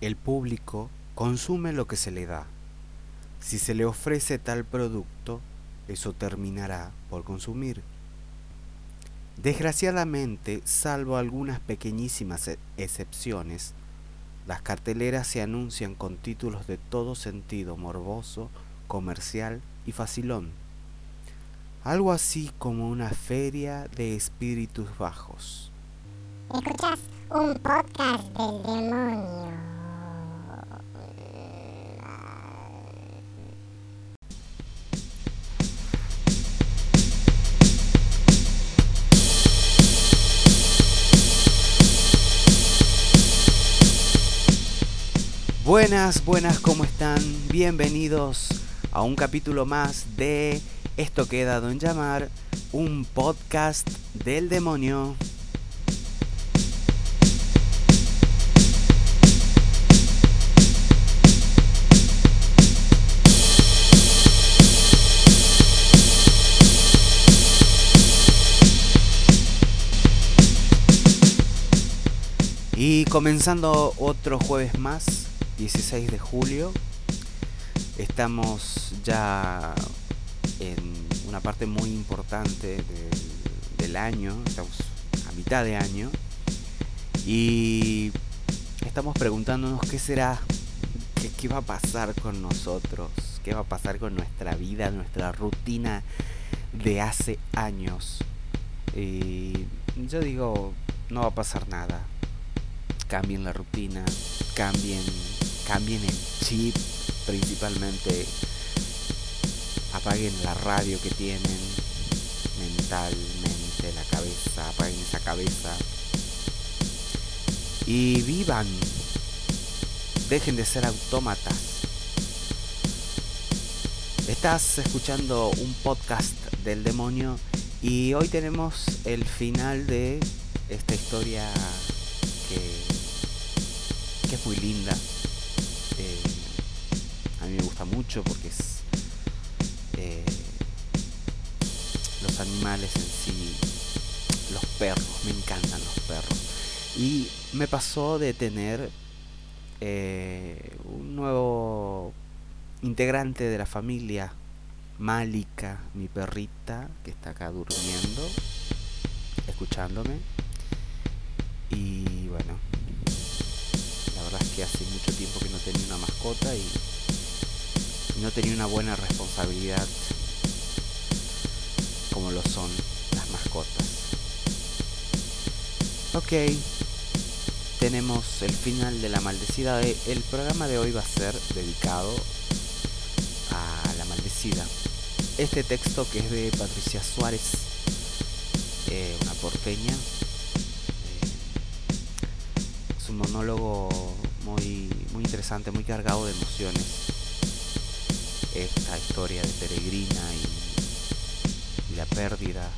el público consume lo que se le da. Si se le ofrece tal producto, eso terminará por consumir. Desgraciadamente, salvo algunas pequeñísimas e- excepciones, las carteleras se anuncian con títulos de todo sentido morboso, comercial y facilón. Algo así como una feria de espíritus bajos. Escuchas un podcast del demonio. Buenas, buenas, ¿cómo están? Bienvenidos a un capítulo más de esto que he dado en llamar un podcast del demonio. Y comenzando otro jueves más, 16 de julio, estamos ya en una parte muy importante del, año, estamos a mitad de año, y estamos preguntándonos qué será, qué, qué va a pasar con nosotros, qué va a pasar con nuestra vida, nuestra rutina de hace años. Y yo digo, no va a pasar nada, cambien la rutina, cambien, cambien el chip principalmente, apaguen la radio que tienen mentalmente, la cabeza, apaguen esa cabeza y vivan, dejen de ser autómatas. Estás escuchando un podcast del demonio y hoy tenemos el final de esta historia que, es muy linda. Eh, a mí me gusta mucho porque es eh, los animales en sí, los perros, me encantan los perros. Y me pasó de tener eh, un nuevo integrante de la familia, Malika, mi perrita, que está acá durmiendo, escuchándome. Y bueno, que hace mucho tiempo que no tenía una mascota y no tenía una buena responsabilidad como lo son las mascotas. Ok, tenemos el final de la maldecida. Eh, El programa de hoy va a ser dedicado a la maldecida. Este texto que es de Patricia Suárez, eh, una porteña, eh, es un monólogo muy, muy interesante, muy cargado de emociones. Esta historia de Peregrina y, la pérdida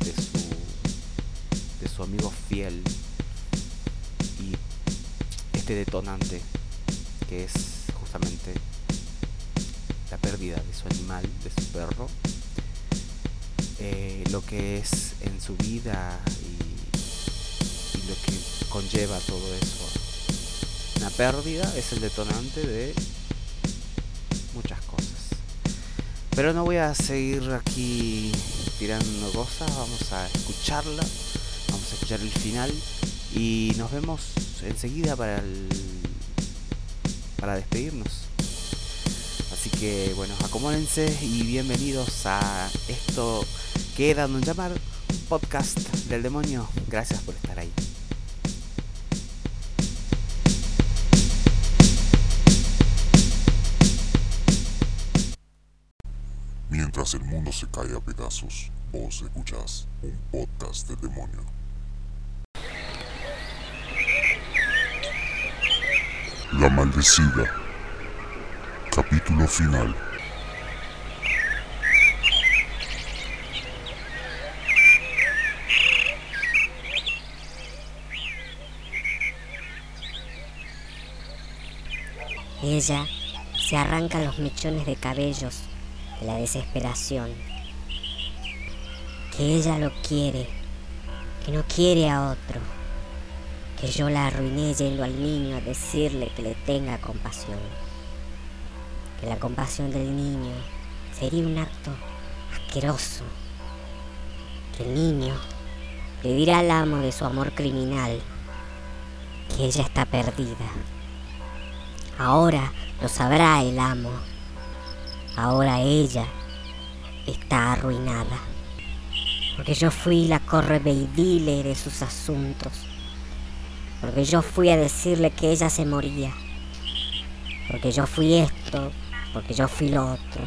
de su, de su amigo fiel y este detonante que es justamente la pérdida de su animal, de su perro, eh, lo que es en su vida y lo que conlleva todo eso. Una pérdida es el detonante de muchas cosas. Pero no voy a seguir aquí tirando cosas, vamos a escucharla, vamos a escuchar el final y nos vemos enseguida para el, para despedirnos. Así que bueno, acomódense y bienvenidos a esto que dado en llamar podcast del demonio. Gracias por estar ahí. Se cae a pedazos, vos escuchás un podcast del demonio. La maldecida. Capítulo final. Ella se arranca los mechones de cabellos de la desesperación. Que ella lo quiere, que no quiere a otro. que yo la arruiné yendo al niño a decirle que le tenga compasión. Que la compasión del niño sería un acto asqueroso. Que el niño le dirá al amo de su amor criminal que ella está perdida. Ahora lo sabrá el amo. Ahora ella está arruinada. Porque yo fui la correveidile de sus asuntos. Porque yo fui a decirle que ella se moría. Porque yo fui esto, porque yo fui lo otro.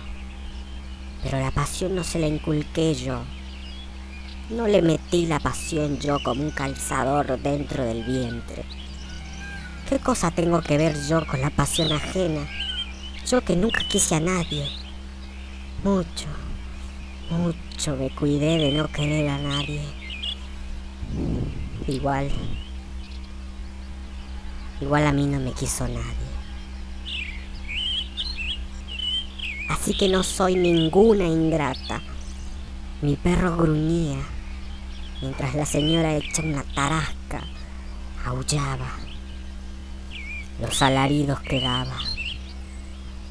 Pero la pasión no se la inculqué yo. No le metí la pasión yo como un calzador dentro del vientre. ¿Qué cosa tengo que ver yo con la pasión ajena? Yo que nunca quise a nadie. Mucho, mucho me cuidé de no querer a nadie. Igual, igual a mí no me quiso nadie. Así que no soy ninguna ingrata. Mi perro gruñía mientras la señora hecha una tarasca aullaba. Los alaridos que daba.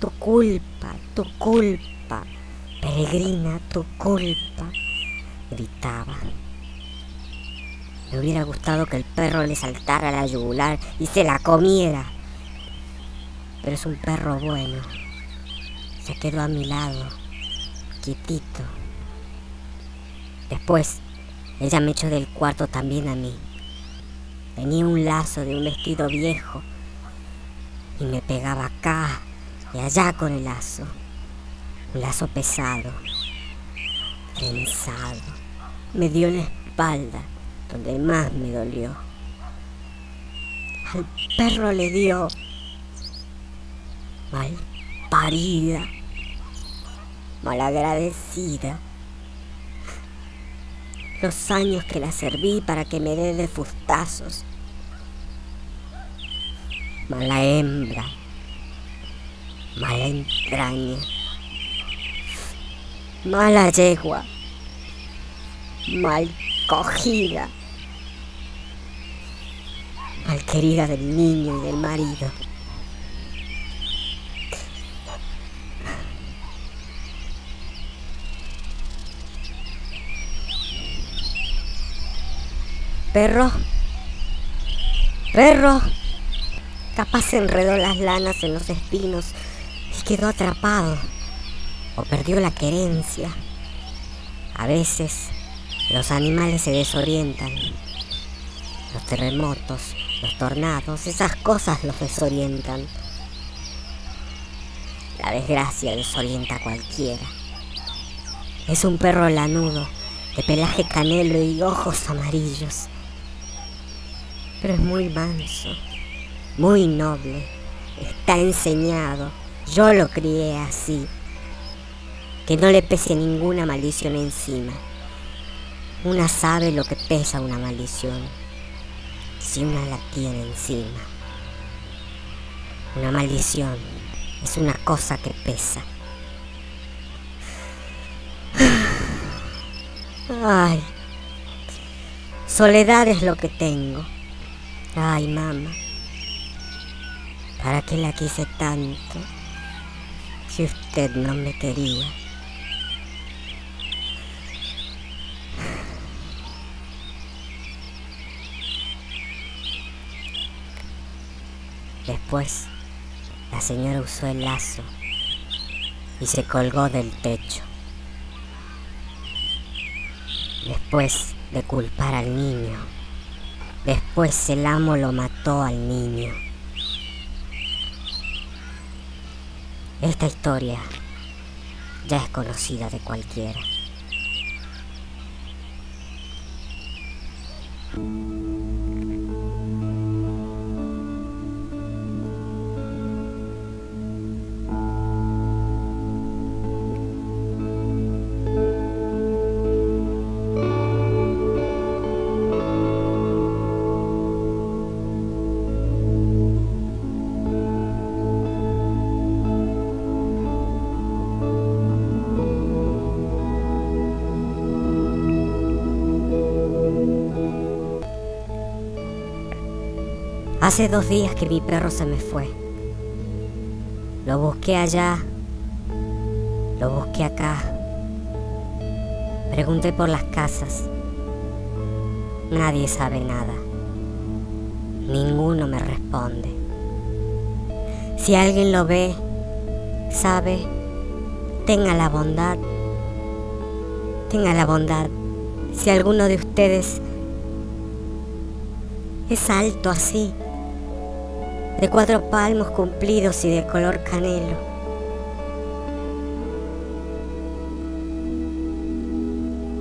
Tu culpa, tu culpa, peregrina, tu culpa, gritaba. Me hubiera gustado que el perro le saltara la yugular y se la comiera. Pero es un perro bueno. Se quedó a mi lado, quietito. Después, ella me echó del cuarto también a mí. Tenía un lazo de un vestido viejo y me pegaba acá y allá con el lazo. Un lazo pesado, trenzado. Me dio en la espalda, donde más me dolió. Al perro le dio mal parida, malagradecida. Los años que la serví para que me dé de fustazos. Mala hembra, mala entraña, mala yegua, mal cogida, mal querida del niño y del marido. Perro, perro, capaz enredó las lanas en los espinos quedó atrapado o perdió la querencia. A veces los animales se desorientan. Los terremotos, los tornados, esas cosas los desorientan. La desgracia desorienta a cualquiera. Es un perro lanudo, de pelaje canelo y ojos amarillos. Pero es muy manso, muy noble, está enseñado. Yo lo crié así, que no le pese ninguna maldición encima. Una sabe lo que pesa una maldición, si una la tiene encima. Una maldición es una cosa que pesa. Ay, soledad es lo que tengo. Ay, mamá, ¿para qué la quise tanto si usted no me quería? Después, la señora usó el lazo y se colgó del techo. Después de culpar al niño, después el amo lo mató al niño. Esta historia ya es conocida de cualquiera. Hace dos días que mi perro se me fue. Lo busqué allá, lo busqué acá. Pregunté por las casas. Nadie sabe nada. Ninguno me responde. Si alguien lo ve, sabe, tenga la bondad, tenga la bondad. Si alguno de ustedes es alto así, de cuatro palmos cumplidos y de color canelo.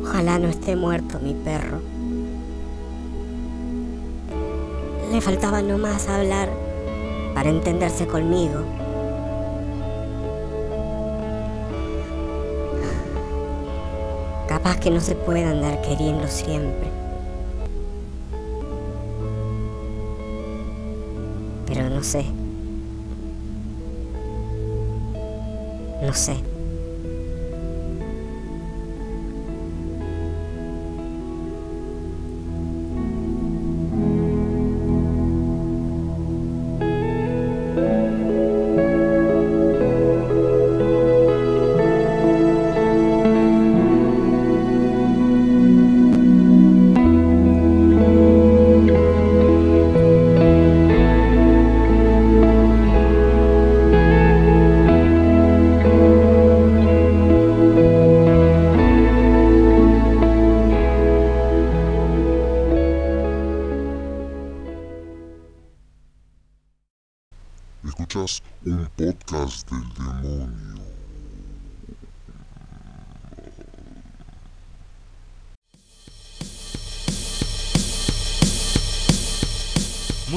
Ojalá no esté muerto mi perro. Le faltaba nomás hablar para entenderse conmigo. Capaz que no se puede andar queriendo siempre. Pero no sé. No sé.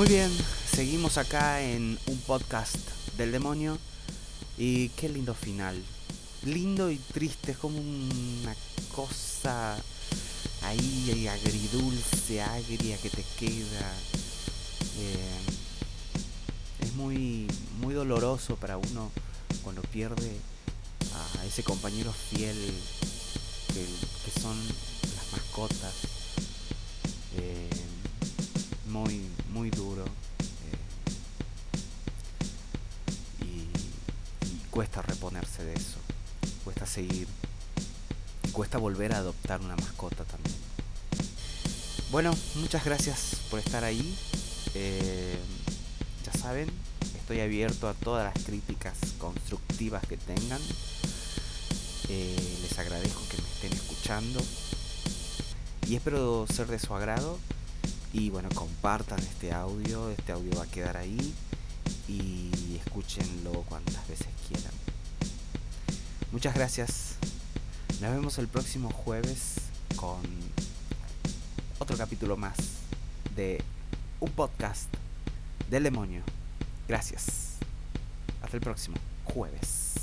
Muy bien, seguimos acá en un podcast del demonio y qué lindo final. Lindo y triste, es como una cosa ahí agridulce, agria que te queda. Eh, es muy, muy doloroso para uno cuando pierde a ese compañero fiel que, que son las mascotas. Eh, muy, muy duro. eh, y, cuesta reponerse de eso. Cuesta seguir. Cuesta volver a adoptar una mascota también. Bueno, muchas gracias por estar ahí. Eh, ya saben, estoy abierto a todas las críticas constructivas que tengan. Eh, les agradezco que me estén escuchando. Y espero ser de su agrado. Y bueno, compartan este audio. Este audio va a quedar ahí. Y escúchenlo cuantas veces quieran. Muchas gracias. Nos vemos el próximo jueves con otro capítulo más de un podcast del demonio. Gracias. Hasta el próximo jueves.